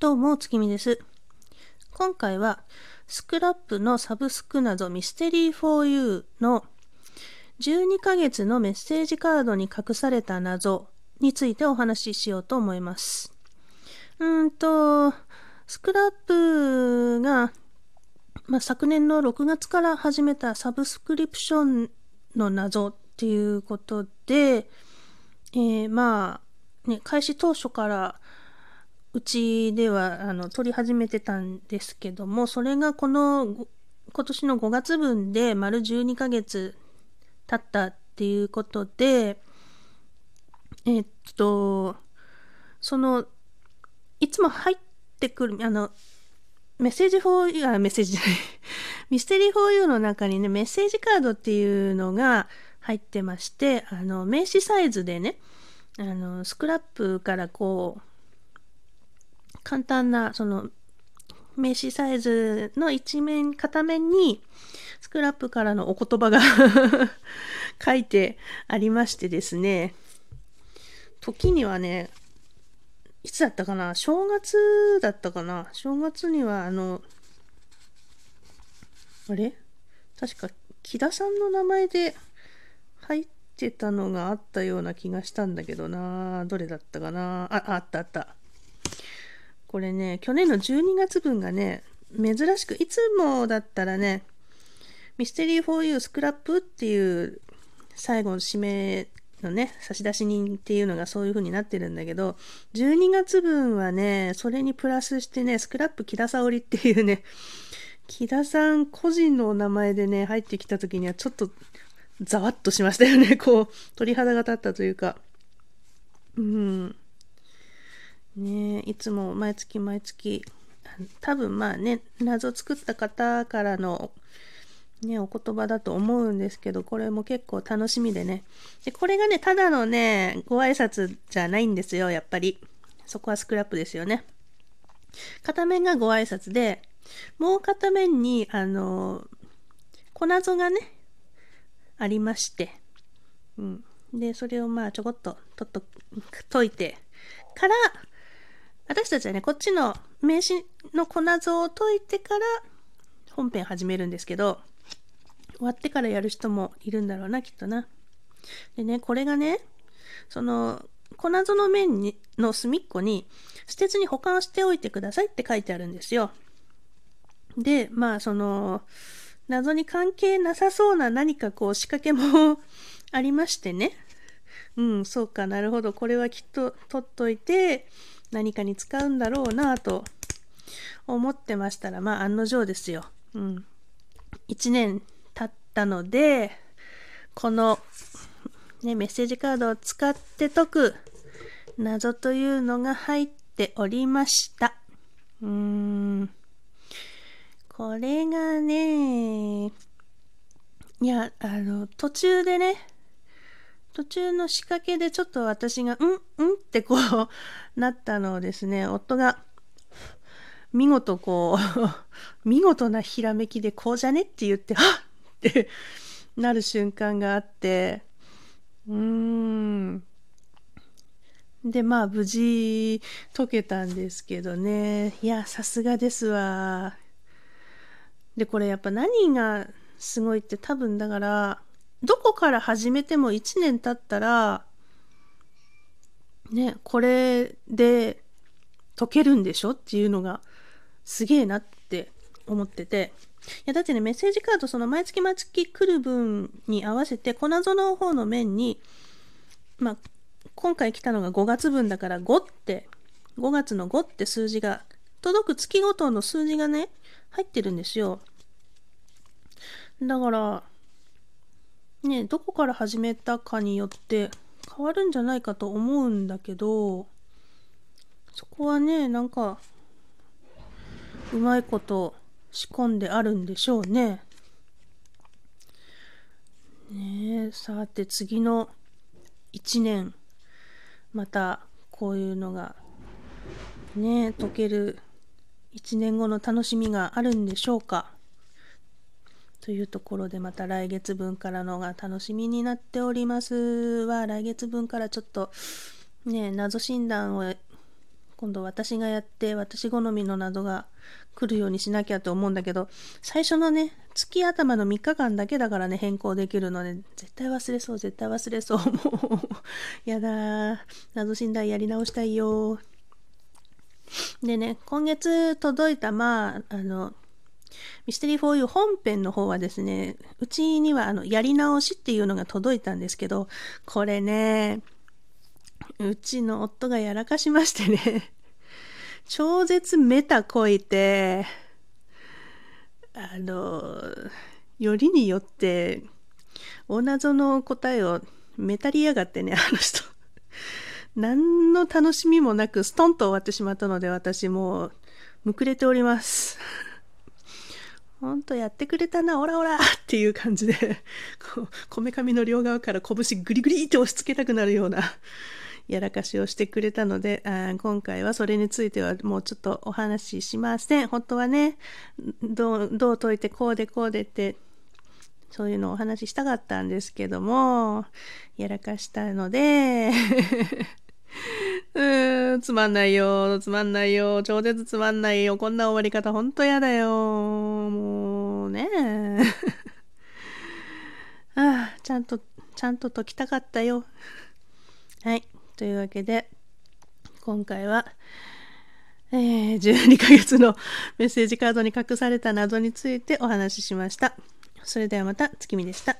どうも、月見です。今回は、スクラップのサブスク謎ミステリー 4U の12ヶ月のメッセージカードに隠された謎についてお話ししようと思います。うんと、スクラップが、まあ、昨年の6月から始めたサブスクリプションの謎っていうことで、えー、まあ、ね、開始当初からうちではあの撮り始めてたんですけども、それがこの今年の5月分で丸12ヶ月経ったっていうことで、えっと、その、いつも入ってくる、あの、メッセージフォーユー、メッセージじゃない。ミステリーフォーユーの中にね、メッセージカードっていうのが入ってまして、あの、名刺サイズでね、あの、スクラップからこう、簡単なその名刺サイズの一面片面にスクラップからのお言葉が 書いてありましてですね。時にはねいつだったかな？正月だったかな？正月にはあのあれ？確か木田さんの名前で入ってたのがあったような気がしたんだけどな。どれだったかな？ああったあった。これね、去年の12月分がね、珍しく、いつもだったらね、ミステリー 4U スクラップっていう最後の指名のね、差出人っていうのがそういう風になってるんだけど、12月分はね、それにプラスしてね、スクラップ木田沙織っていうね、木田さん個人のお名前でね、入ってきた時にはちょっとざわっとしましたよね。こう、鳥肌が立ったというか。うん。ねいつも毎月毎月多分まあね謎作った方からのね、お言葉だと思うんですけど、これも結構楽しみでね。で、これがね、ただのね、ご挨拶じゃないんですよ、やっぱり。そこはスクラップですよね。片面がご挨拶で、もう片面に、あの、粉謎がね、ありまして、うん。で、それをまあちょこっととっと解いてから、私たちはね、こっちの名刺の粉像を解いてから本編始めるんですけど、終わってからやる人もいるんだろうな、きっとな。でね、これがね、その、粉像の面にの隅っこに、捨てずに保管しておいてくださいって書いてあるんですよ。で、まあ、その、謎に関係なさそうな何かこう仕掛けも ありましてね。うん、そうかなるほど。これはきっと取っといて、何かに使うんだろうなと思ってましたら、まあ案の定ですよ。うん。1年経ったので、この、ね、メッセージカードを使って解く謎というのが入っておりました。うーん。これがね、いや、あの、途中でね、途中の仕掛けでちょっと私が、うんうんってこう なったのをですね、夫が、見事こう 見事なひらめきでこうじゃねって言って、はっってなる瞬間があって、うーん。で、まあ、無事解けたんですけどね。いや、さすがですわ。で、これやっぱ何がすごいって多分だから、どこから始めても1年経ったら、ね、これで解けるんでしょっていうのがすげえなって思ってて。いや、だってね、メッセージカード、その毎月毎月来る分に合わせて、粉園の方の面に、まあ、今回来たのが5月分だから5って、5月の5って数字が、届く月ごとの数字がね、入ってるんですよ。だから、ね、どこから始めたかによって変わるんじゃないかと思うんだけど、そこはね、なんか、うまいこと仕込んであるんでしょうね。ねえ、さて次の1年、またこういうのがね、解ける1年後の楽しみがあるんでしょうか。というところでまた来月分からのが楽しみになっております。は来月分からちょっとね謎診断を今度私がやって私好みの謎が来るようにしなきゃと思うんだけど最初のね月頭の3日間だけだからね変更できるので絶対忘れそう絶対忘れそう。もうやだ謎診断やり直したいよでね今月届いたまああのミステリー 4U 本編の方はですね、うちにはあのやり直しっていうのが届いたんですけど、これね、うちの夫がやらかしましてね、超絶メタこいて、あの、よりによって、お謎の答えをメタりやがってね、あの人。何の楽しみもなくストンと終わってしまったので、私もう、むくれております。ほんとやってくれたな、オラオラっていう感じで、こう、こめかみの両側から拳グリグリって押し付けたくなるようなやらかしをしてくれたのであ、今回はそれについてはもうちょっとお話ししません。本当はね、どう、どう解いてこうでこうでって、そういうのをお話ししたかったんですけども、やらかしたのでうーん、つまんないよ、つまんないよ、超絶つまんないよ、こんな終わり方ほんとやだよ、もうね ああ、ちゃんと、ちゃんと解きたかったよ。はい、というわけで、今回は、えー、12ヶ月のメッセージカードに隠された謎についてお話ししました。それではまた月見でした。